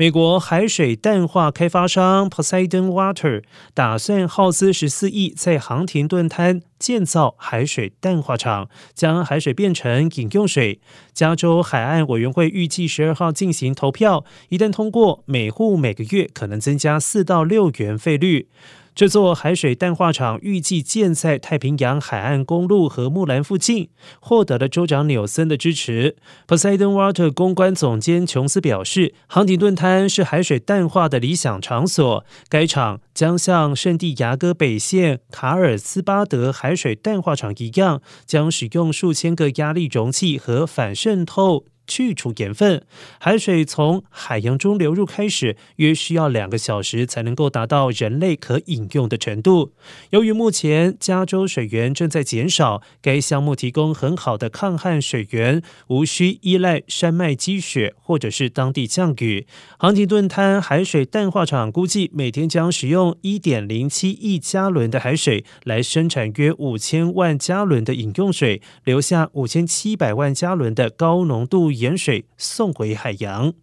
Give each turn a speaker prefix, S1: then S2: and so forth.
S1: 美国海水淡化开发商 Poseidon Water 打算耗资十四亿，在航廷顿滩建造海水淡化厂，将海水变成饮用水。加州海岸委员会预计十二号进行投票，一旦通过，每户每个月可能增加四到六元费率。这座海水淡化厂预计建在太平洋海岸公路和木兰附近，获得了州长纽森的支持。Poseidon Water 公关总监琼斯表示，航廷顿滩是海水淡化的理想场所。该厂将像圣地亚哥北线卡尔斯巴德海水淡化厂一样，将使用数千个压力容器和反渗透。去除盐分，海水从海洋中流入开始，约需要两个小时才能够达到人类可饮用的程度。由于目前加州水源正在减少，该项目提供很好的抗旱水源，无需依赖山脉积雪或者是当地降雨。航廷顿滩海水淡化厂估计每天将使用一点零七亿加仑的海水来生产约五千万加仑的饮用水，留下五千七百万加仑的高浓度。盐水送回海洋。